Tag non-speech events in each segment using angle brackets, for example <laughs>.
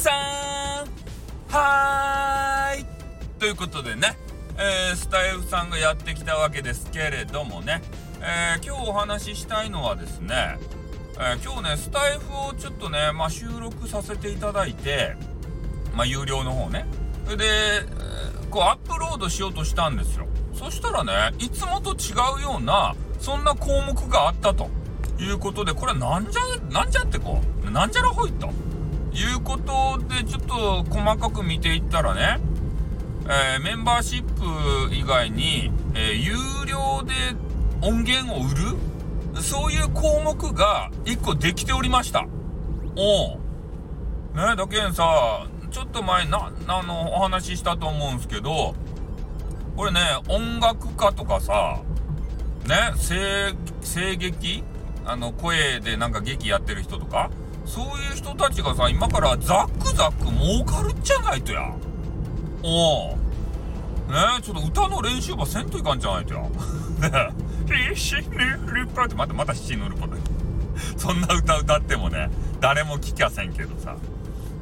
さんはーい。ということでね、えー、スタイフさんがやってきたわけですけれどもね、えー、今日お話ししたいのはですね、えー、今日ねスタイフをちょっとね、まあ、収録させていただいて、まあ、有料の方ね。それで、こうアップロードしようとしたんですよ。そしたらねいつもと違うようなそんな項目があったということでこれなんじゃなんじゃってこうなんじゃらほいと。いうことでちょっと細かく見ていったらね、えー、メンバーシップ以外に、えー、有料で音源を売るそういう項目が1個できておりました。おう。ねだけんさ、ちょっと前な、あの、お話ししたと思うんすけど、これね、音楽家とかさ、ね、声、声劇？あの、声でなんか劇やってる人とか、そういう人たちがさ、今からザックザック儲かるっちゃないとや。おう。ねえちょっと歌の練習ばせんといかんじゃないとや。<laughs> ねえ、シヌルパってまたまたシヌルパで。<laughs> そんな歌歌ってもね、誰も聞きゃせんけどさ。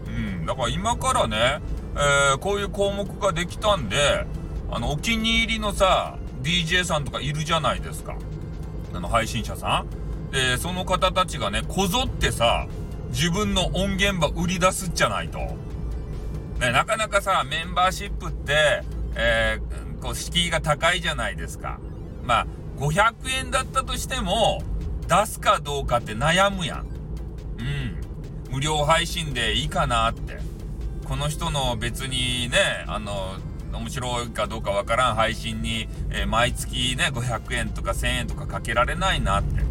うん、だから今からね、えー、こういう項目ができたんで、あの、お気に入りのさ、DJ さんとかいるじゃないですか。あの、配信者さん。で、その方たちがね、こぞってさ、自分の音源ば売り出すっちゃないと。ね、なかなかさ、メンバーシップって、えー、こう、敷居が高いじゃないですか。まあ、500円だったとしても、出すかどうかって悩むやん。うん。無料配信でいいかなって。この人の別にね、あの、面白いかどうかわからん配信に、えー、毎月ね、500円とか1000円とかかけられないなって。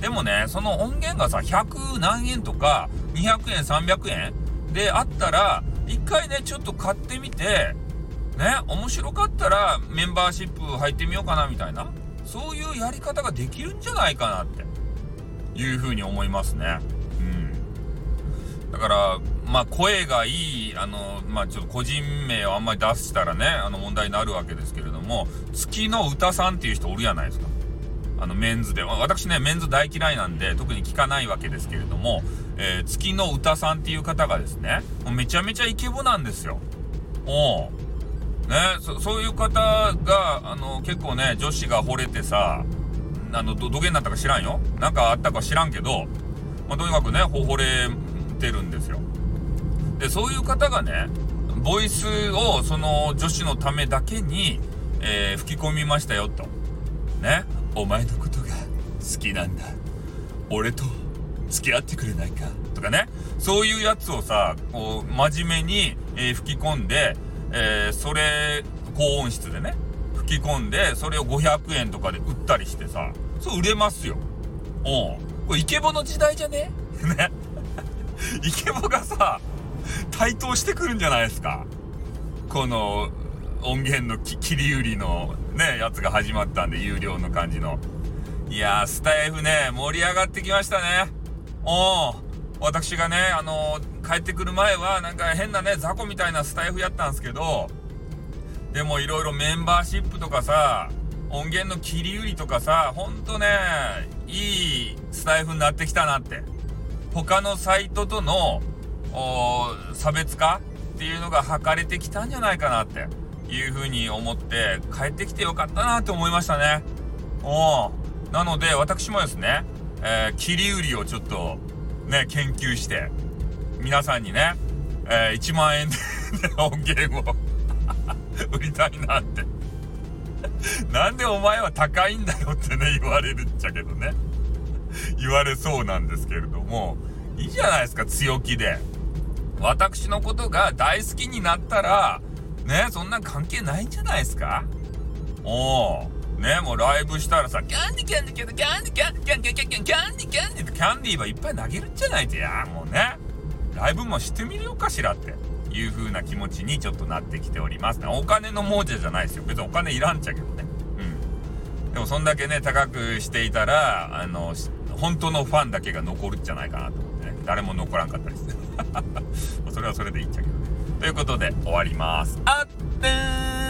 でもね、その音源がさ、100何円とか、200円、300円であったら、一回ね、ちょっと買ってみて、ね、面白かったらメンバーシップ入ってみようかなみたいな、そういうやり方ができるんじゃないかなっていうふうに思いますね。うん。だから、まあ声がいい、あの、まあちょっと個人名をあんまり出したらね、あの問題になるわけですけれども、月の歌さんっていう人おるじゃないですか。あのメンズで。私ね、メンズ大嫌いなんで、特に聞かないわけですけれども、えー、月の歌さんっていう方がですね、めちゃめちゃイケボなんですよ。おねそ、ういう方が、あの、結構ね、女子が惚れてさ、あの、ど、土下になったか知らんよ。なんかあったか知らんけど、まあ、とにかくね、惚れてるんですよ。で、そういう方がね、ボイスをその女子のためだけに、えー、吹き込みましたよと。ね。お前のことが好きなんだ。俺と付き合ってくれないかとかね。そういうやつをさ、こう、真面目に、えー、吹き込んで、えー、それ、高音質でね、吹き込んで、それを500円とかで売ったりしてさ、そう売れますよ。おうこれイケボの時代じゃね？<laughs> ね。イケボがさ、台頭してくるんじゃないですか。この、音源の切り売りのね、やつが始まったんで、有料の感じの。いやー、スタイフね、盛り上がってきましたね。おー。私がね、あのー、帰ってくる前は、なんか変なね、雑魚みたいなスタイフやったんですけど、でもいろいろメンバーシップとかさ、音源の切り売りとかさ、ほんとね、いいスタイフになってきたなって。他のサイトとの、差別化っていうのが図れてきたんじゃないかなっていうふうに思って帰ってきてよかったなって思いましたね。おなので私もですね、えー、切り売りをちょっとね、研究して、皆さんにね、えー、1万円で音源を <laughs> 売りたいなってなんでお前は高いんだよってね、言われるっちゃけどね。言われそうなんですけれども、いいじゃないですか、強気で。私のことが大好きになったら、ね、そんな関係ないんじゃないですか？おー。ね、もうライブしたらさ、キャンディキャンディキャンディキャンディキャンディキャンディキャンディキャンディキャンディってキャンディーはいっぱい投げるんじゃないとや、もうね。ライブもしてみるよかしらっていう風な気持ちにちょっとなってきておりますね。お金の亡者じゃないですよ。別にお金いらんちゃけどね。うん。でもそんだけね、高くしていたら、あの、本当のファンだけが残るんじゃないかなと思ってね。誰も残らんかったりして。それはそれでいいっちゃけどね。ということで終わります。あってー